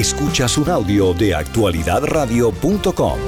Escuchas un audio de actualidadradio.com.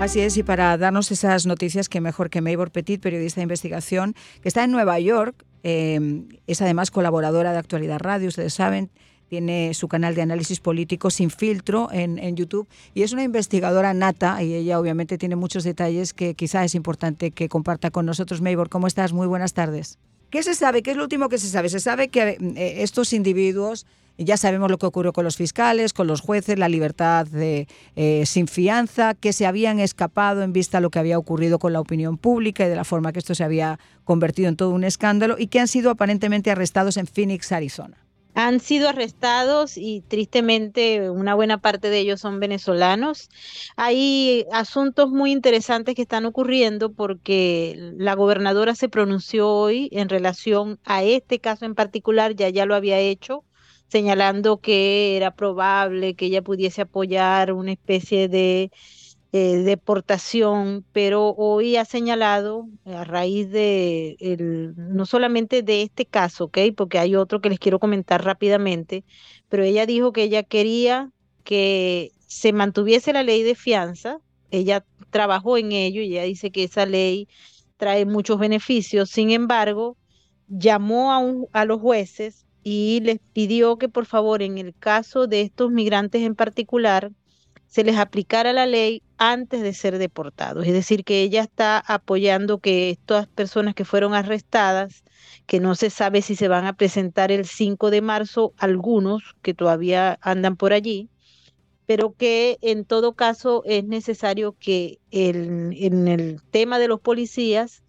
Así es, y para darnos esas noticias, que mejor que Maybor Petit, periodista de investigación, que está en Nueva York, eh, es además colaboradora de Actualidad Radio, ustedes saben, tiene su canal de análisis político sin filtro en, en, YouTube y es una investigadora nata y ella obviamente tiene muchos detalles que quizá es importante que comparta con nosotros. Maybor, ¿cómo estás? Muy buenas tardes. ¿Qué se sabe? ¿Qué es lo último que se sabe? Se sabe que eh, estos individuos ya sabemos lo que ocurrió con los fiscales, con los jueces, la libertad de, eh, sin fianza, que se habían escapado en vista de lo que había ocurrido con la opinión pública y de la forma que esto se había convertido en todo un escándalo y que han sido aparentemente arrestados en Phoenix, Arizona. Han sido arrestados y tristemente una buena parte de ellos son venezolanos. Hay asuntos muy interesantes que están ocurriendo porque la gobernadora se pronunció hoy en relación a este caso en particular, ya ya lo había hecho señalando que era probable que ella pudiese apoyar una especie de eh, deportación, pero hoy ha señalado a raíz de el, no solamente de este caso, ¿ok? Porque hay otro que les quiero comentar rápidamente, pero ella dijo que ella quería que se mantuviese la ley de fianza, ella trabajó en ello y ella dice que esa ley trae muchos beneficios, sin embargo, llamó a, a los jueces y les pidió que por favor en el caso de estos migrantes en particular se les aplicara la ley antes de ser deportados. Es decir, que ella está apoyando que estas personas que fueron arrestadas, que no se sabe si se van a presentar el 5 de marzo, algunos que todavía andan por allí, pero que en todo caso es necesario que el, en el tema de los policías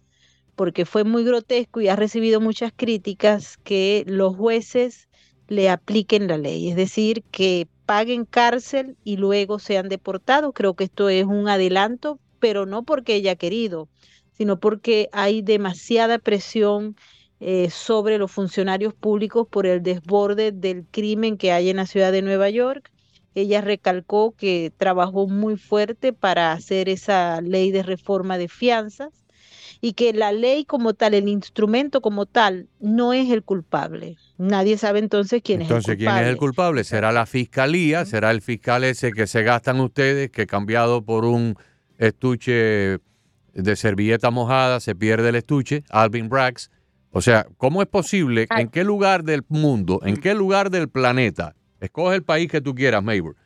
porque fue muy grotesco y ha recibido muchas críticas que los jueces le apliquen la ley, es decir, que paguen cárcel y luego sean deportados. Creo que esto es un adelanto, pero no porque ella ha querido, sino porque hay demasiada presión eh, sobre los funcionarios públicos por el desborde del crimen que hay en la ciudad de Nueva York. Ella recalcó que trabajó muy fuerte para hacer esa ley de reforma de fianzas y que la ley como tal, el instrumento como tal, no es el culpable. Nadie sabe entonces quién es el culpable. Entonces, ¿quién es el culpable? ¿Será la fiscalía? ¿Será el fiscal ese que se gastan ustedes, que cambiado por un estuche de servilleta mojada se pierde el estuche? Alvin Braggs. O sea, ¿cómo es posible? ¿En qué lugar del mundo, en qué lugar del planeta, escoge el país que tú quieras, Maybor,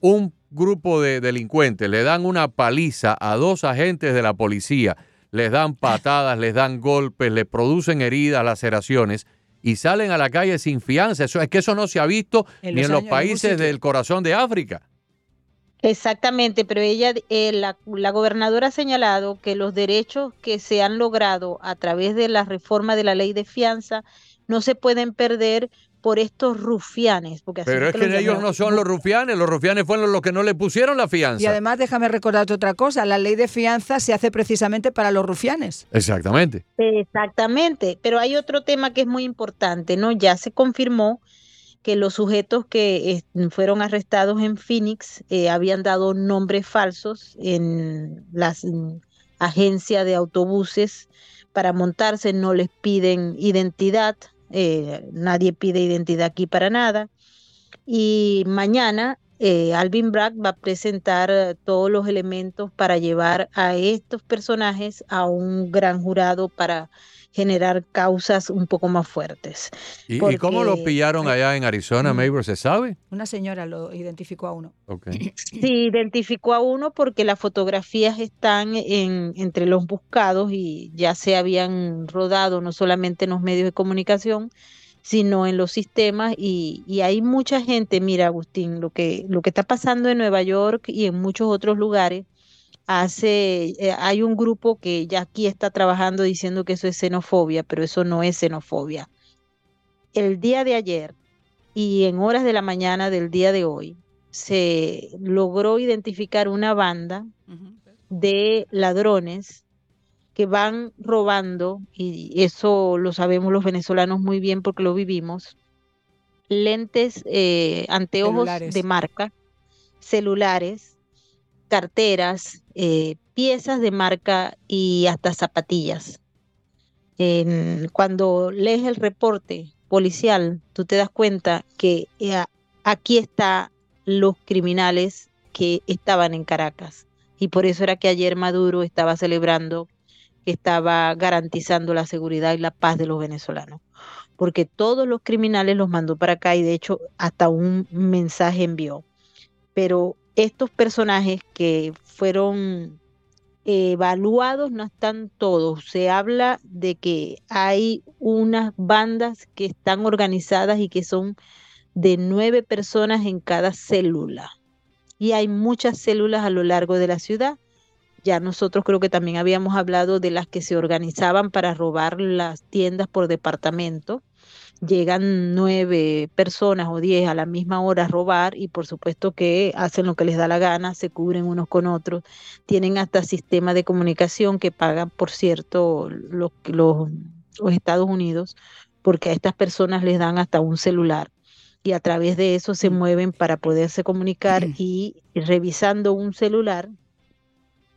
un grupo de delincuentes le dan una paliza a dos agentes de la policía les dan patadas, les dan golpes, les producen heridas, laceraciones y salen a la calle sin fianza. Eso es que eso no se ha visto ni en los países del corazón de África. Exactamente, pero ella, eh, la, la, gobernadora ha señalado que los derechos que se han logrado a través de la reforma de la ley de fianza no se pueden perder por estos rufianes. Porque Pero es que, ellos no son los rufianes, los rufianes fueron los que no le pusieron la fianza. Y además, déjame recordarte otra cosa, la ley de fianza se hace precisamente para los rufianes. Exactamente. Exactamente, pero hay otro tema que es muy importante, ¿no? Ya se confirmó que los sujetos que fueron arrestados en Phoenix eh, habían dado nombres falsos en las agencias de autobuses para montarse, no les piden identidad, eh, nadie pide identidad aquí para nada. Y mañana eh, Alvin Bragg va a presentar eh, todos los elementos para llevar a estos personajes a un gran jurado para generar causas un poco más fuertes. ¿Y, cómo lo pillaron allá en Arizona, Maybor? ¿Se sabe? Una señora lo identificó a uno. Sí, identificó a uno porque las fotografías están en, entre los buscados y ya se habían rodado no solamente en los medios de comunicación, sino en los sistemas y, y, hay mucha gente, mira Agustín, lo que, lo que está pasando en Nueva York y en muchos otros lugares hace, eh, hay un grupo que ya aquí está trabajando diciendo que eso es xenofobia, pero eso no es xenofobia. El día de ayer y en horas de la mañana del día de hoy se logró identificar una banda de ladrones que van robando, y eso lo sabemos los venezolanos muy bien porque lo vivimos, lentes, eh, anteojos de marca, celulares, carteras, eh, piezas de marca y hasta zapatillas. cuando lees el reporte policial, tú te das cuenta que eh, aquí están los criminales que estaban en Caracas. Y por eso era que ayer Maduro estaba celebrando, estaba garantizando la seguridad y la paz de los venezolanos. Porque todos los criminales los mandó para acá y de hecho hasta un mensaje envió. Pero estos personajes que fueron evaluados no están todos. Se habla de que hay unas bandas que están organizadas y que son de nueve personas en cada célula. Y hay muchas células a lo largo de la ciudad. Ya nosotros creo que también habíamos hablado de las que se organizaban para robar las tiendas por departamento. Llegan nueve personas o diez a la misma hora a robar y por supuesto que hacen lo que les da la gana, se cubren unos con otros, tienen hasta sistema de comunicación que pagan, por cierto, los, los, los Estados Unidos, porque a estas personas les dan hasta un celular. Y a través de eso se mm. mueven para poderse comunicar y revisando un celular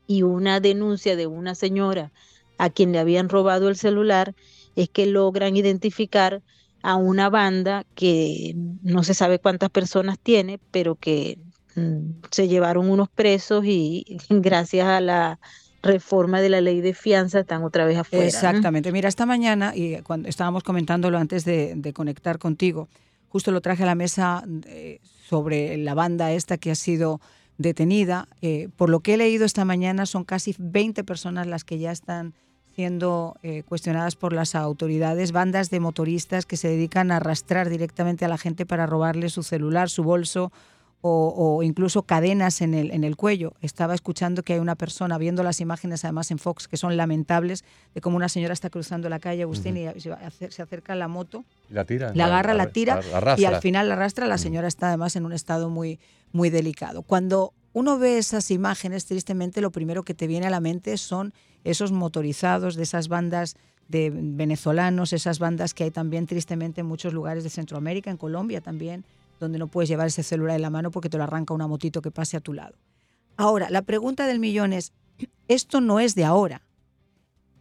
y una denuncia de una señora a quien le habían robado el celular, es que logran identificar a una banda que no se sabe cuántas personas tiene, pero que mm, se llevaron unos presos y gracias a la reforma de la ley de fianza están otra vez afuera. Exactamente. Mira, esta mañana, y cuando estábamos comentándolo antes de, conectar contigo, justo lo traje a la mesa eh, sobre la banda esta que ha sido detenida. Eh, por lo que he leído esta mañana, son casi 20 personas las que ya están siendo eh, cuestionadas por las autoridades, bandas de motoristas que se dedican a arrastrar directamente a la gente para robarle su celular, su bolso o, incluso cadenas en el, en el cuello. Estaba escuchando que hay una persona, viendo las imágenes además en Fox, que son lamentables, de cómo una señora está cruzando la calle, Agustín, y se acerca a la moto, la tira, la agarra, la, tira y al final la arrastra. La señora está además en un estado muy, muy delicado. Cuando uno ve esas imágenes, tristemente lo primero que te viene a la mente son esos motorizados de esas bandas de venezolanos, esas bandas que hay también tristemente en muchos lugares de Centroamérica, en Colombia también, donde no puedes llevar ese celular en la mano porque te lo arranca una motito que pase a tu lado. Ahora, la pregunta del millón es, esto no es de ahora.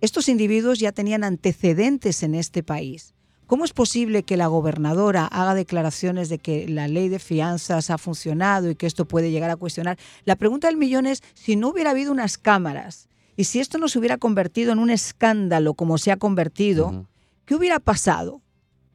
Estos individuos ya tenían antecedentes en este país. ¿Cómo es posible que la gobernadora haga declaraciones de que la ley de fianzas ha funcionado y que esto puede llegar a cuestionar? La pregunta del millón es, si no hubiera habido unas cámaras y si esto no se hubiera convertido en un escándalo como se ha convertido, ¿qué hubiera pasado?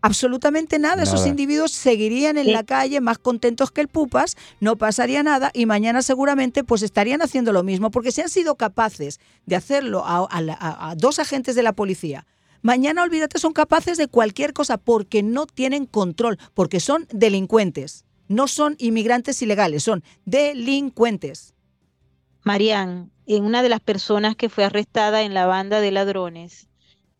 Absolutamente nada. Esos individuos seguirían en la calle más contentos que el pupas, no pasaría nada y mañana seguramente pues estarían haciendo lo mismo porque si han sido capaces de hacerlo a, dos agentes de la policía. Mañana, olvídate, son capaces de cualquier cosa porque no tienen control, porque son delincuentes. No son inmigrantes ilegales, son delincuentes. Marian, en una de las personas que fue arrestada en la banda de ladrones,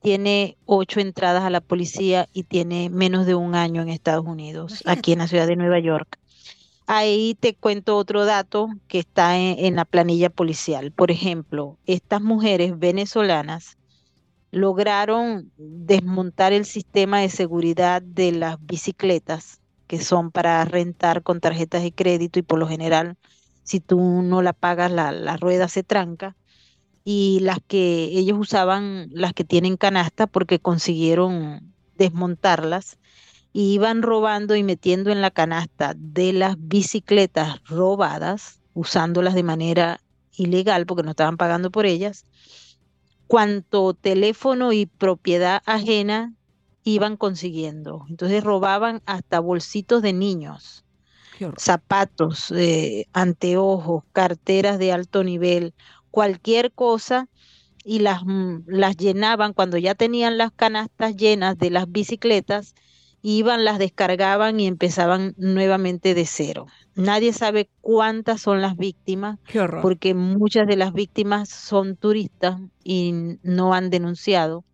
tiene ocho entradas a la policía y tiene menos de un año en Estados Unidos, aquí en la ciudad de Nueva York. Ahí te cuento otro dato que está en, la planilla policial. Por ejemplo, estas mujeres venezolanas lograron desmontar el sistema de seguridad de las bicicletas, que son para rentar con tarjetas de crédito y por lo general si tú no la pagas, la, rueda se tranca. Y las que ellos usaban, las que tienen canasta, porque consiguieron desmontarlas, iban robando y metiendo en la canasta de las bicicletas robadas, usándolas de manera ilegal porque no estaban pagando por ellas, cuanto teléfono y propiedad ajena iban consiguiendo. Entonces robaban hasta bolsitos de niños zapatos, eh, anteojos, carteras de alto nivel, cualquier cosa y las, mm, las llenaban cuando ya tenían las canastas llenas de las bicicletas, iban, las descargaban y empezaban nuevamente de cero. Nadie sabe cuántas son las víctimas, porque muchas de las víctimas son turistas y no han denunciado.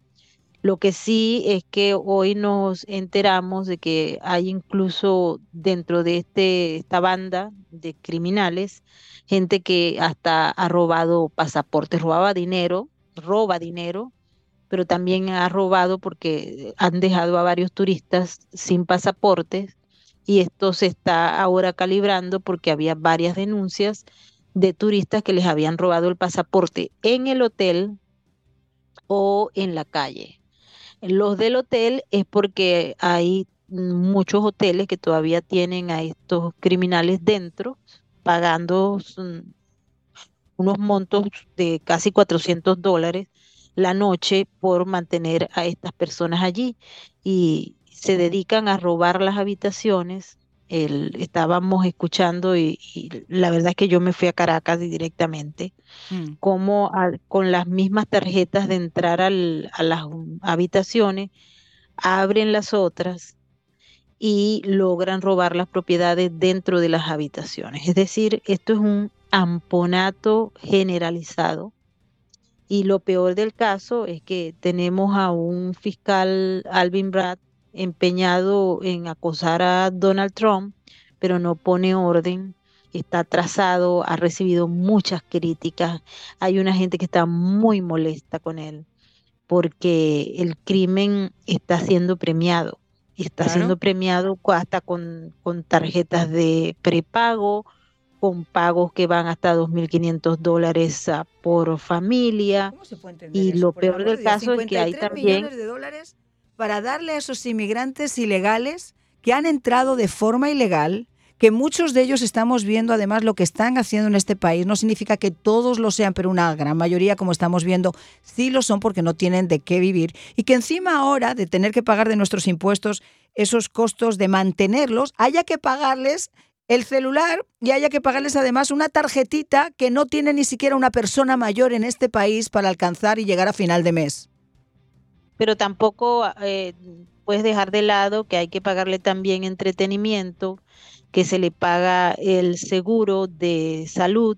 Lo que sí es que hoy nos enteramos de que hay incluso dentro de este, esta banda de criminales gente que hasta ha robado pasaportes, robaba dinero, roba dinero, pero también ha robado porque han dejado a varios turistas sin pasaportes y esto se está ahora calibrando porque había varias denuncias de turistas que les habían robado el pasaporte en el hotel o en la calle. Los del hotel es porque hay muchos hoteles que todavía tienen a estos criminales dentro, pagando unos montos de casi 400 dólares la noche por mantener a estas personas allí y se dedican a robar las habitaciones. Estábamos escuchando y, la verdad es que yo me fui a Caracas directamente, mm. como con las mismas tarjetas de entrar a las habitaciones, abren las otras y logran robar las propiedades dentro de las habitaciones. Es decir, esto es un amponato generalizado. Y lo peor del caso es que tenemos a un fiscal, Alvin Brad, empeñado en acosar a Donald Trump, pero no pone orden, está atrasado, ha recibido muchas críticas. Hay una gente que está muy molesta con él porque el crimen está siendo premiado. Está siendo premiado hasta con, con tarjetas de prepago, con pagos que van hasta 2.500 dólares ah, por familia. y lo peor del caso es que hay también... Millones de dólares para darle a esos inmigrantes ilegales que han entrado de forma ilegal, que muchos de ellos estamos viendo además lo que están haciendo en este país. No significa que todos lo sean, pero una gran mayoría, como estamos viendo, sí lo son porque no tienen de qué vivir. Y que encima ahora de tener que pagar de nuestros impuestos esos costos de mantenerlos, haya que pagarles el celular y haya que pagarles además una tarjetita que no tiene ni siquiera una persona mayor en este país para alcanzar y llegar a final de mes. Pero tampoco eh, puedes dejar de lado que hay que pagarle también entretenimiento, que se le paga el seguro de salud,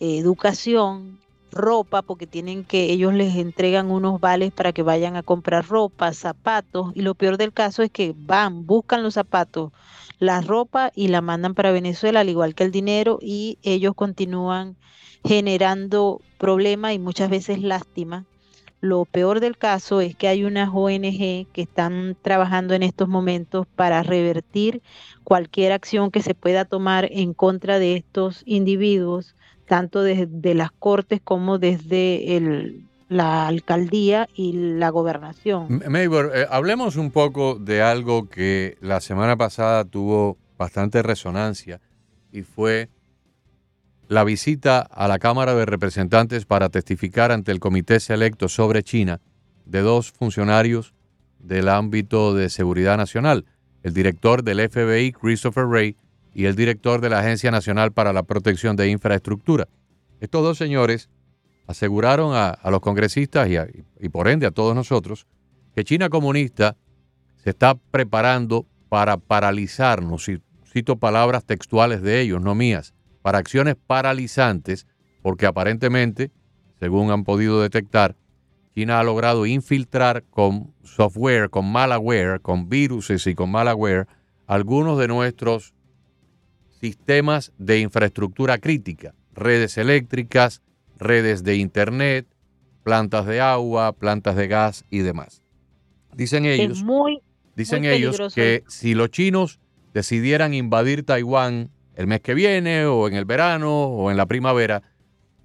educación, ropa, porque tienen que, ellos les entregan unos vales para que vayan a comprar ropa, zapatos, y lo peor del caso es que van, buscan los zapatos, la ropa y la mandan para Venezuela, al igual que el dinero, y ellos continúan generando problemas y muchas veces lástima. Lo peor del caso es que hay unas ONG que están trabajando en estos momentos para revertir cualquier acción que se pueda tomar en contra de estos individuos, tanto desde las cortes como desde el, la alcaldía y la gobernación. Maybor, eh, hablemos un poco de algo que la semana pasada tuvo bastante resonancia y fue la visita a la Cámara de Representantes para testificar ante el Comité Selecto sobre China de dos funcionarios del ámbito de seguridad nacional, el director del FBI, Christopher Wray, y el director de la Agencia Nacional para la Protección de Infraestructura. Estos dos señores aseguraron a, los congresistas y, por ende a todos nosotros que China comunista se está preparando para paralizarnos, cito palabras textuales de ellos, no mías, para acciones paralizantes, porque aparentemente, según han podido detectar, China ha logrado infiltrar con software, con malware, con viruses y con malware, algunos de nuestros sistemas de infraestructura crítica, redes eléctricas, redes de Internet, plantas de agua, plantas de gas y demás. Dicen ellos, dicen ellos que si los chinos decidieran invadir Taiwán el mes que viene o en el verano o en la primavera,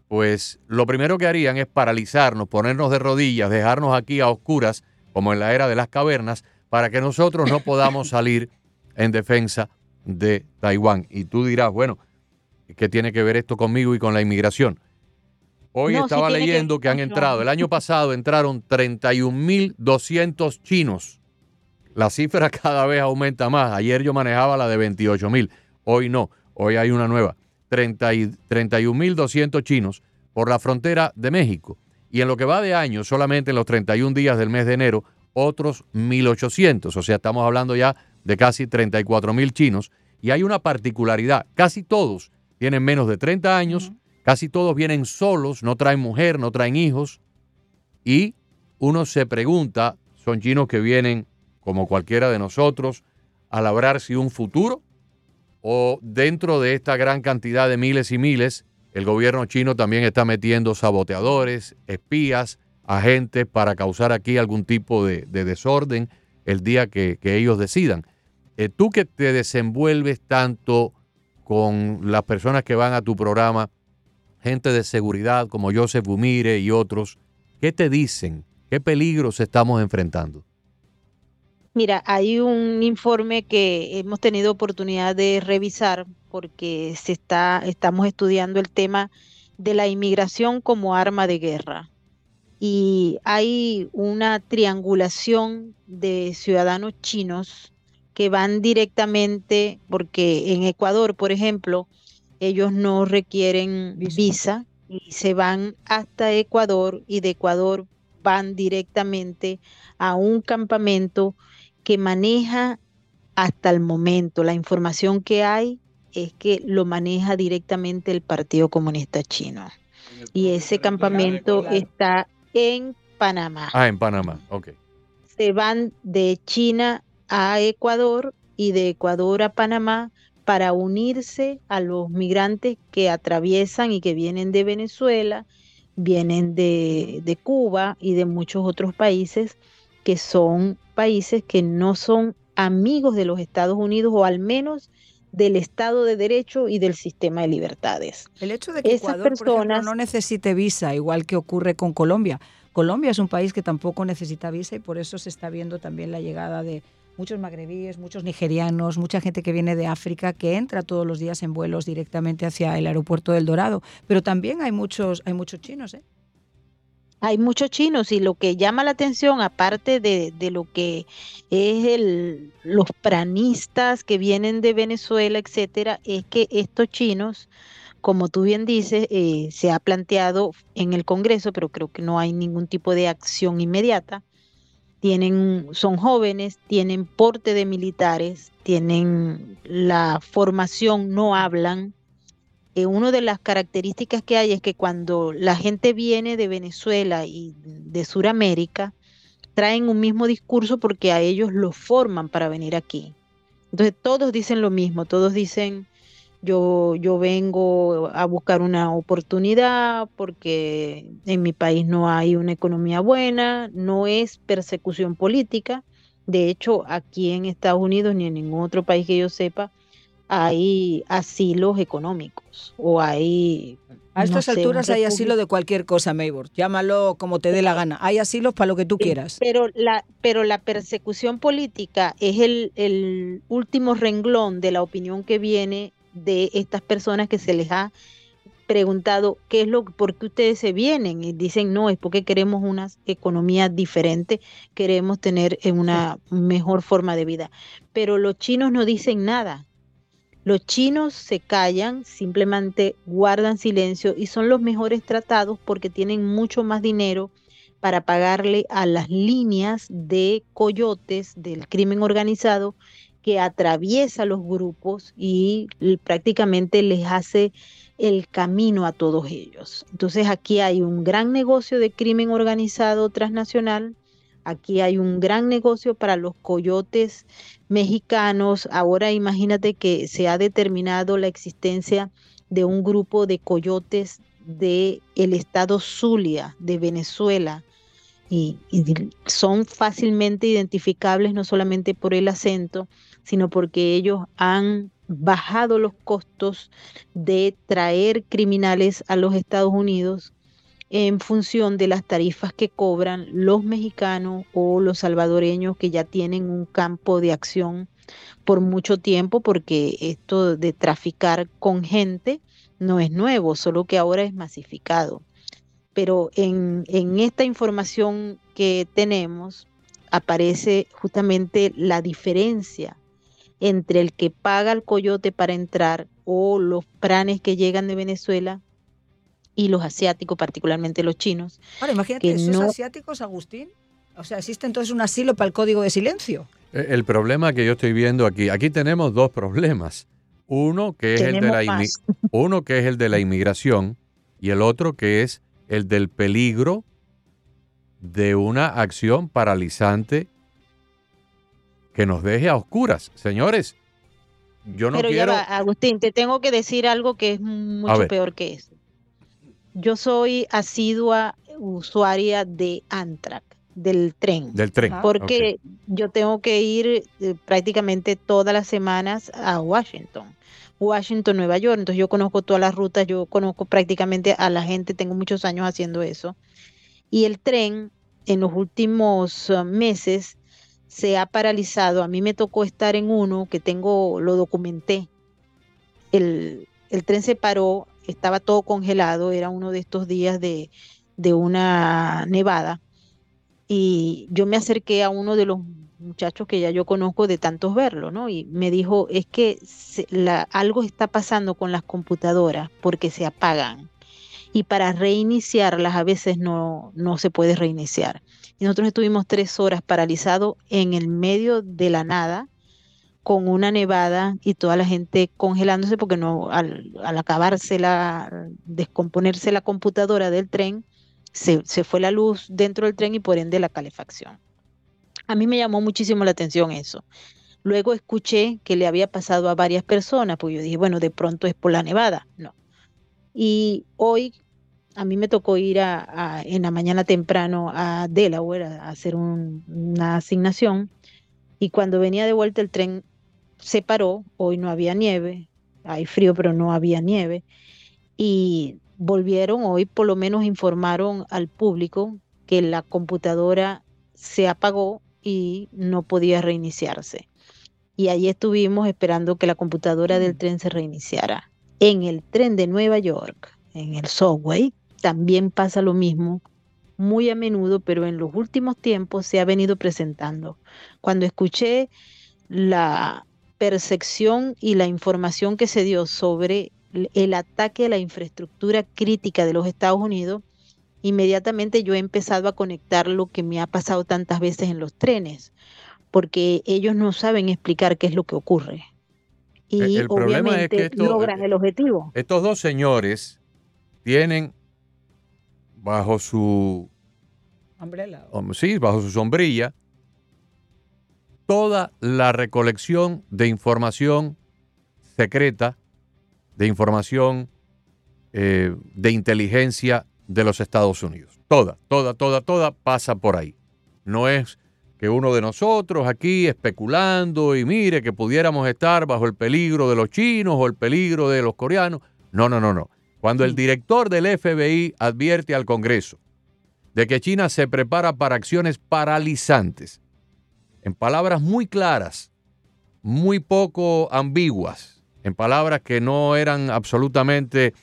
pues lo primero que harían es paralizarnos, ponernos de rodillas, dejarnos aquí a oscuras, como en la era de las cavernas, para que nosotros no podamos salir en defensa de Taiwán. Y tú dirás, bueno, ¿qué tiene que ver esto conmigo y con la inmigración? Hoy estaba leyendo que, han entrado, el año pasado entraron 31.200 chinos. La cifra cada vez aumenta más. Ayer yo manejaba la de 28.000, hoy no, hoy hay una nueva. 31.200 chinos por la frontera de México. Y en lo que va de año, solamente en los 31 días del mes de enero, otros 1.800. O sea, estamos hablando ya de casi 34.000 chinos. Y hay una particularidad, casi todos tienen menos de 30 años. Casi todos vienen solos, no traen mujer, no traen hijos. Y uno se pregunta, son chinos que vienen como cualquiera de nosotros a labrarse un futuro o dentro de esta gran cantidad de miles y miles, el gobierno chino también está metiendo saboteadores, espías, agentes para causar aquí algún tipo de, desorden el día que, ellos decidan. Eh, tú que te desenvuelves tanto con las personas que van a tu programa, gente de seguridad como Joseph Bumire y otros, ¿qué te dicen? ¿Qué peligros estamos enfrentando? Mira, hay un informe que hemos tenido oportunidad de revisar porque se está, estamos estudiando el tema de la inmigración como arma de guerra. Y hay una triangulación de ciudadanos chinos que van directamente, porque en Ecuador, por ejemplo, ellos no requieren visa, y se van hasta Ecuador y de Ecuador van directamente a un campamento que maneja hasta el momento. La información que hay es que lo maneja directamente el Partido Comunista Chino. Y ese campamento está en Panamá. Ah, en Panamá, ok. Se van de China a Ecuador y de Ecuador a Panamá para unirse a los migrantes que atraviesan y que vienen de Venezuela, vienen de, de Cuba y de muchos otros países que son países que no son amigos de los Estados Unidos o al menos del Estado de Derecho y del sistema de libertades. El hecho de que Ecuador, no necesite visa, igual que ocurre con Colombia. Colombia es un país que tampoco necesita visa y por eso se está viendo también la llegada de muchos magrebíes, muchos nigerianos, mucha gente que viene de África que entra todos los días en vuelos directamente hacia el aeropuerto del Dorado. Pero también hay muchos, hay muchos chinos, ¿eh? Hay muchos chinos y lo que llama la atención, aparte de, lo que es el, los pranistas que vienen de Venezuela, etcétera, es que estos chinos, como tú bien dices, eh, se ha planteado en el Congreso, pero creo que no hay ningún tipo de acción inmediata, tienen, son jóvenes, tienen porte de militares, tienen la formación, no hablan. Eh, una de las características que hay es que cuando la gente viene de Venezuela y de Sudamérica, traen un mismo discurso porque a ellos los forman para venir aquí. Entonces todos dicen lo mismo, todos dicen, yo, yo vengo a buscar una oportunidad porque en mi país no hay una economía buena, no es persecución política. De hecho, aquí en Estados Unidos ni en ningún otro país que yo sepa hay asilos económicos o hay... A estas alturas hay asilo de cualquier cosa, Maybor. Llámalo como te dé la gana. Hay asilos para lo que tú quieras. Pero la, pero la persecución política es el, el último renglón de la opinión que viene de estas personas que se les ha preguntado qué es lo por qué ustedes se vienen y dicen no es porque queremos una economía diferente queremos tener una mejor forma de vida pero los chinos no dicen nada los chinos se callan simplemente guardan silencio y son los mejores tratados porque tienen mucho más dinero para pagarle a las líneas de coyotes del crimen organizado que atraviesa los grupos y prácticamente les hace el camino a todos ellos. Entonces aquí hay un gran negocio de crimen organizado transnacional, aquí hay un gran negocio para los coyotes mexicanos. Ahora imagínate que se ha determinado la existencia de un grupo de coyotes del el estado Zulia de Venezuela y, son fácilmente identificables no solamente por el acento, sino porque ellos han bajado los costos de traer criminales a los Estados Unidos en función de las tarifas que cobran los mexicanos o los salvadoreños que ya tienen un campo de acción por mucho tiempo, porque esto de traficar con gente no es nuevo, solo que ahora es masificado. Pero en, esta información que tenemos aparece justamente la diferencia entre el que paga el coyote para entrar o los pranes que llegan de Venezuela y los asiáticos, particularmente los chinos. Ahora, imagínate, esos asiáticos, Agustín, o sea, existe entonces un asilo para el código de silencio. Eh, el problema que yo estoy viendo aquí, aquí tenemos dos problemas. Uno que es, el de, la uno que es el de la inmigración y el otro que es el del peligro de una acción paralizante que nos deje a oscuras. Señores, yo no Pero quiero... Ya Agustín, te tengo que decir algo que es mucho peor que eso. Yo soy asidua usuaria de Amtrak, del tren. Del tren. Porque yo tengo que ir eh, prácticamente todas las semanas a Washington. Washington, Nueva York. Entonces yo conozco todas las rutas, yo conozco prácticamente a la gente, tengo muchos años haciendo eso. Y el tren en los últimos uh, meses se ha paralizado. A mí me tocó estar en uno que tengo, lo documenté. El, el tren se paró, estaba todo congelado, era uno de estos días de, una nevada. Y yo me acerqué a uno de los muchachos que ya yo conozco de tantos verlo, ¿no? Y me dijo, es que algo está pasando con las computadoras porque se apagan. Y para reiniciarlas a veces no, no se puede reiniciar. Y nosotros estuvimos tres horas paralizados en el medio de la nada, con una nevada y toda la gente congelándose porque no, al, al acabarse la, descomponerse la computadora del tren, se, se fue la luz dentro del tren y por ende la calefacción. A mí me llamó muchísimo la atención eso. Luego escuché que le había pasado a varias personas, pues yo dije, bueno, de pronto es por la nevada. No. Y hoy a mí me tocó ir a, en la mañana temprano a Delaware a, hacer una asignación y cuando venía de vuelta el tren se paró, hoy no había nieve, hay frío pero no había nieve y volvieron hoy, por lo menos informaron al público que la computadora se apagó y no podía reiniciarse. Y allí estuvimos esperando que la computadora del mm. tren se reiniciara. En el tren de Nueva York, en el subway, también pasa lo mismo muy a menudo, pero en los últimos tiempos se ha venido presentando. Cuando escuché la percepción y la información que se dio sobre el ataque a la infraestructura crítica de los Estados Unidos, inmediatamente yo he empezado a conectar lo que me ha pasado tantas veces en los trenes, porque ellos no saben explicar qué es lo que ocurre. Y obviamente logran el objetivo. Estos dos señores tienen bajo su Sí, bajo su sombrilla toda la recolección de información secreta, de información eh, de inteligencia de los Estados Unidos. Toda, toda, toda, toda pasa por ahí. No es que uno de nosotros aquí especulando y mire que pudiéramos estar bajo el peligro de los chinos o el peligro de los coreanos. No, no, no, no. Cuando el director del FBI advierte al Congreso de que China se prepara para acciones paralizantes, en palabras muy claras, muy poco ambiguas, en palabras que no eran absolutamente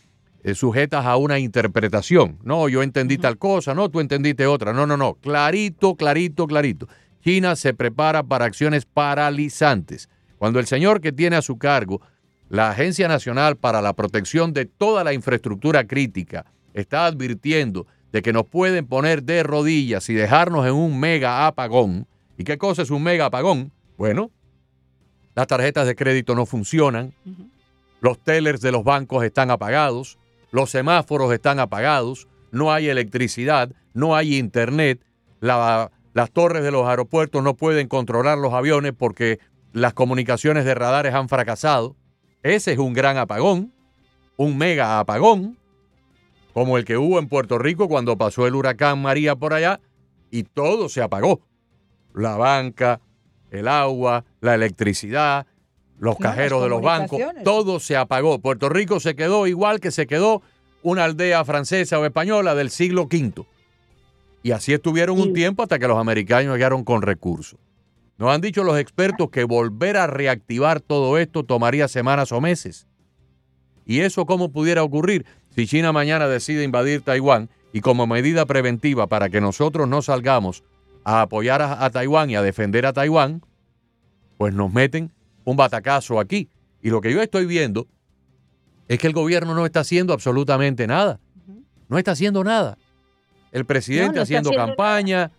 eh, sujetas a una interpretación. No, yo entendí tal cosa, no, tú entendiste otra. No, no, no. Clarito, clarito, clarito. China se prepara para acciones paralizantes. Cuando el señor que tiene a su cargo la Agencia Nacional para la Protección de toda la infraestructura crítica está advirtiendo de que nos pueden poner de rodillas y dejarnos en un mega apagón. ¿Y qué cosa es un mega apagón? Bueno, las tarjetas de crédito no funcionan, los tellers de los bancos están apagados, los semáforos están apagados, no hay electricidad, no hay internet, las torres de los aeropuertos no pueden controlar los aviones porque las comunicaciones de radares han fracasado. Ese es un gran apagón, un mega apagón, como el que hubo en Puerto Rico cuando pasó el huracán María por allá y todo se apagó. La banca, el agua, la electricidad, los cajeros de los bancos, todo se apagó. Puerto Rico se quedó igual que se quedó una aldea francesa o española del siglo V. Y así estuvieron un tiempo hasta que los americanos llegaron con recursos. Nos han dicho los expertos que volver a reactivar todo esto tomaría semanas o meses. ¿Y eso cómo pudiera ocurrir? Si China mañana decide invadir Taiwán y como medida preventiva para que nosotros no salgamos a apoyar a, a Taiwán y a defender a Taiwán, pues nos meten un batacazo aquí. Y lo que yo estoy viendo es que el gobierno no está haciendo absolutamente nada. No está haciendo nada. El presidente haciendo, campaña,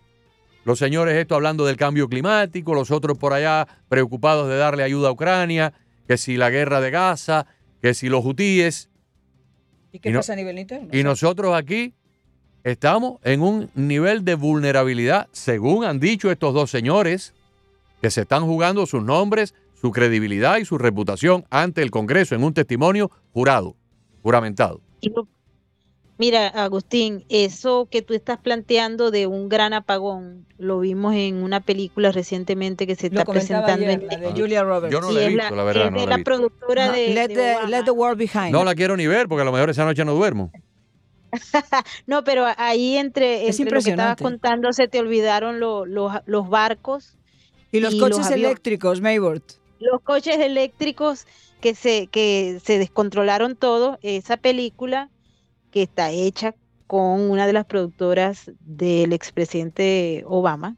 los señores esto hablando del cambio climático, los otros por allá preocupados de darle ayuda a Ucrania, que si la guerra de Gaza, que si los hutíes. ¿Y qué pasa a nivel interno? Y nosotros aquí estamos en un nivel de vulnerabilidad, según han dicho estos dos señores, que se están jugando sus nombres su credibilidad y su reputación ante el Congreso en un testimonio jurado, juramentado. Mira, Agustín, eso que tú estás planteando de un gran apagón, lo vimos en una película recientemente que se está presentando en la de Julia Roberts. Yo no la he visto, la, verdad. Es la, productora de, let, the, World Behind. No la quiero ni ver porque a lo mejor esa noche no duermo. no, pero ahí entre, entre lo que estabas contando se te olvidaron los barcos Y los y coches los eléctricos, Maybord. los coches eléctricos que se, que se descontrolaron todo, esa película que está hecha con una de las productoras del expresidente Obama,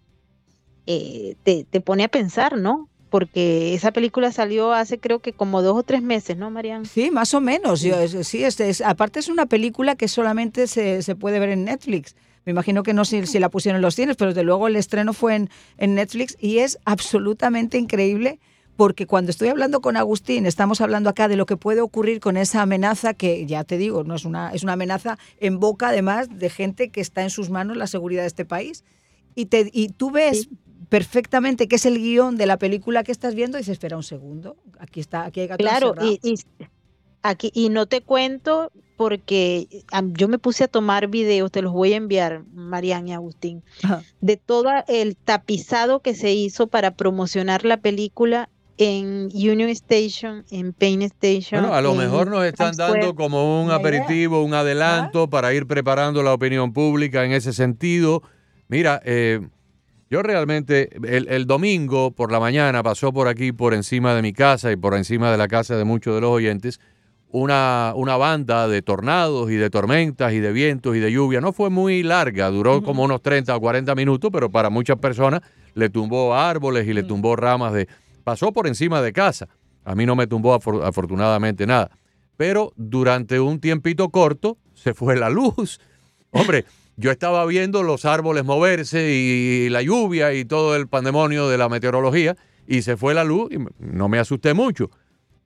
eh, te, te pone a pensar, ¿no? Porque esa película salió hace creo que como dos o tres meses, ¿no, Mariana? Sí, más o menos. Yo, es- sí, es, es- aparte es una película que solamente se, se puede ver en Netflix. Me imagino que no sé si la pusieron en los cines, pero desde luego el estreno fue en, en Netflix y es absolutamente increíble porque cuando estoy hablando con Agustín, estamos hablando acá de lo que puede ocurrir con esa amenaza que, ya te digo, no es una, es una amenaza en boca además de gente que está en sus manos la seguridad de este país. Y, te, y tú ves perfectamente que es el guion de la película que estás viendo y dices, espera un segundo, aquí está, aquí hay gato Claro, encerrado". y, y aquí, y no te cuento porque yo me puse a tomar videos, te los voy a enviar, Mariana y Agustín, Ajá. de todo el tapizado que se hizo para promocionar la película en Union Station, en Payne Station. Bueno, a lo mejor nos están dando como un aperitivo, un adelanto para ir preparando la opinión pública en ese sentido. Mira, eh, yo realmente, el, el domingo por la mañana pasó por aquí, por encima de mi casa y por encima de la casa de muchos de los oyentes, una, una banda de tornados y de tormentas y de vientos y de lluvia. No fue muy larga, duró como unos 30 o 40 minutos, pero para muchas personas le tumbó árboles y le tumbó ramas de... Pasó por encima de casa. A mí no me tumbó afor- afortunadamente nada. Pero durante un tiempito corto se fue la luz. Hombre, yo estaba viendo los árboles moverse y la lluvia y todo el pandemonio de la meteorología y se fue la luz y no me asusté mucho.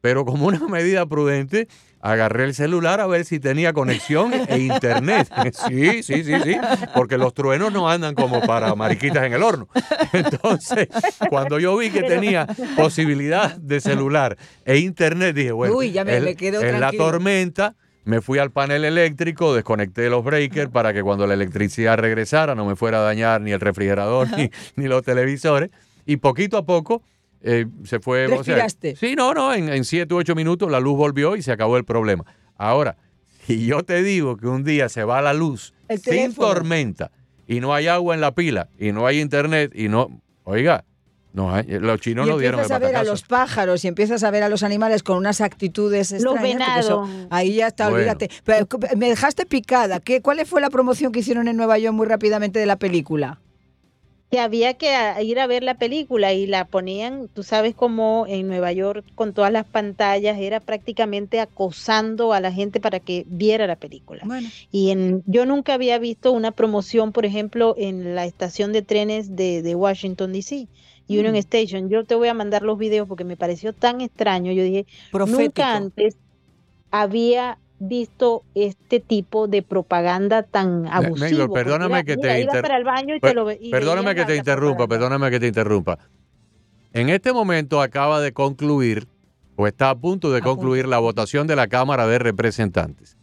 Pero como una medida prudente, agarré el celular a ver si tenía conexión e internet. Sí, sí, sí, sí, porque los truenos no andan como para mariquitas en el horno. Entonces, cuando yo vi que tenía posibilidad de celular e internet, dije, bueno, Uy, ya me- es- me quedo es la tormenta, me fui al panel eléctrico, desconecté los breakers para que cuando la electricidad regresara no me fuera a dañar ni el refrigerador ni, ni los televisores. Y poquito a poco eh, se fue. o sea, Respiraste. sí, no, no, en, en siete u ocho minutos la luz volvió y se acabó el problema. Ahora, si yo te digo que un día se va la luz El sin teléfono. tormenta y no hay agua en la pila y no hay internet y no. Oiga, no hay- los chinos y no dieron el a ver a los pájaros y empiezas a ver a los animales con unas actitudes extrañas. porque eso- ahí ya está, Bueno. olvídate. Pero me dejaste picada. ¿Qué, ¿Cuál fue la promoción que hicieron en Nueva York muy rápidamente de la película? que había que ir a ver la película y la ponían, tú sabes cómo en Nueva York con todas las pantallas era prácticamente acosando a la gente para que viera la película. Bueno, Y en, yo nunca había visto una promoción, por ejemplo, en la estación de trenes de, de Washington, D.C., Union Mm. Station. Yo te voy a mandar los videos porque me pareció tan extraño. Yo dije, profético. nunca antes había visto este tipo de propaganda tan abusiva. Perdóname que te Perdóname que interrumpa, perdóname que te interrumpa. En este momento acaba de concluir, o está a punto de A punto. concluir, la votación de la Cámara de Representantes.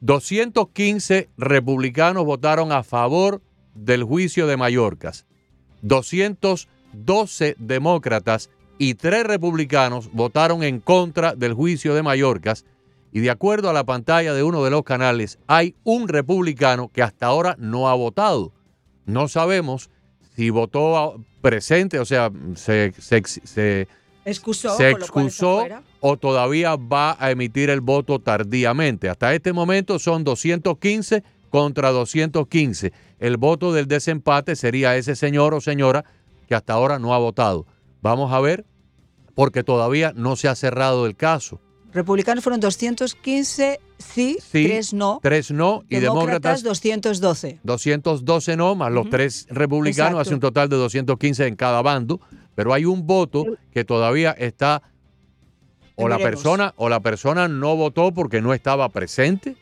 215 republicanos votaron a favor del juicio de Mallorcas. 212 demócratas y 3 republicanos votaron en contra del juicio de Mallorcas. Y de acuerdo a la pantalla de uno de los canales, hay un republicano que hasta ahora no ha votado. No sabemos si votó presente, o sea, se, se se- Excusó, se excusó o todavía va a emitir el voto tardíamente. Hasta este momento son 215 contra 215. El voto del desempate sería ese señor o señora que hasta ahora no ha votado. Vamos a ver, porque todavía no se ha cerrado el caso. Republicanos fueron 215 sí, Sí, 3 no. Tres no y Demócratas demócratas 212. 212 no, más los Ujú. tres republicanos, Exacto. hace un total de 215 en cada bando, pero hay un voto que todavía está o la persona o la persona no votó porque no estaba presente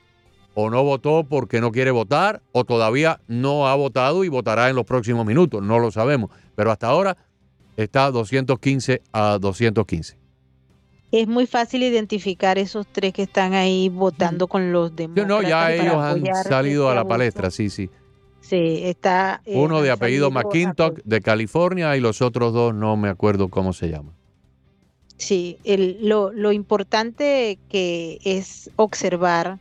o no votó porque no quiere votar o todavía no ha votado y votará en los próximos minutos, no lo sabemos, pero hasta ahora está 215 a 215. Es muy fácil identificar esos tres que están ahí votando con los demócratas. no, ya ellos han salido este a la abuso. palestra, sí, sí. Sí, está. eh, Uno de apellido McKintock de California y los otros dos no me acuerdo cómo se llaman. Sí, el- lo, lo importante que es observar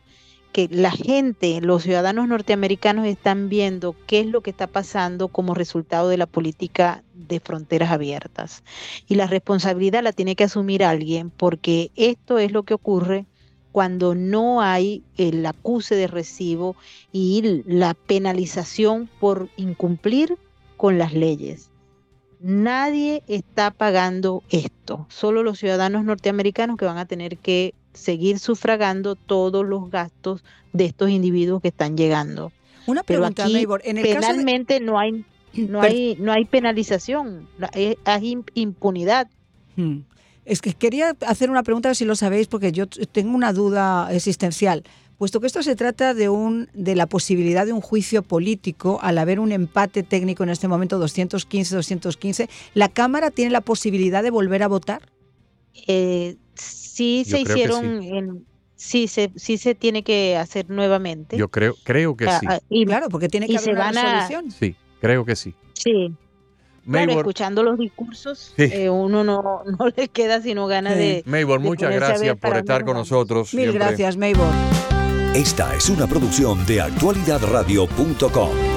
que la gente, los ciudadanos norteamericanos están viendo qué es lo que está pasando como resultado de la política de fronteras abiertas. Y la responsabilidad la tiene que asumir alguien porque esto es lo que ocurre cuando no hay el acuse de recibo y la penalización por incumplir con las leyes. Nadie está pagando esto, solo los ciudadanos norteamericanos que van a tener que seguir sufragando todos los gastos de estos individuos que están llegando. Una pregunta, Pero aquí, en el penalmente caso de... no hay no hay no hay penalización, hay impunidad. Hmm. Es que quería hacer una pregunta, si lo sabéis, porque yo tengo una duda existencial. Puesto que esto se trata de, un, de la posibilidad de un juicio político, al haber un empate técnico en este momento 215-215, ¿la Cámara tiene la posibilidad de volver a votar? Eh, sí Yo se hicieron, sí. en- sí se, sí se tiene que hacer nuevamente. Yo creo, creo que Ah, sí. ah, y, Claro, porque tiene que y haber se una van a- resolución. Sí, creo que sí. sí, claro, Maybor, escuchando los discursos, Sí. eh, uno no, no le queda sino ganas Sí. de... Maybor, de muchas gracias por estar con nos nosotros. Mil siempre. gracias, Maybor. Esta es una producción de actualidadradio.com.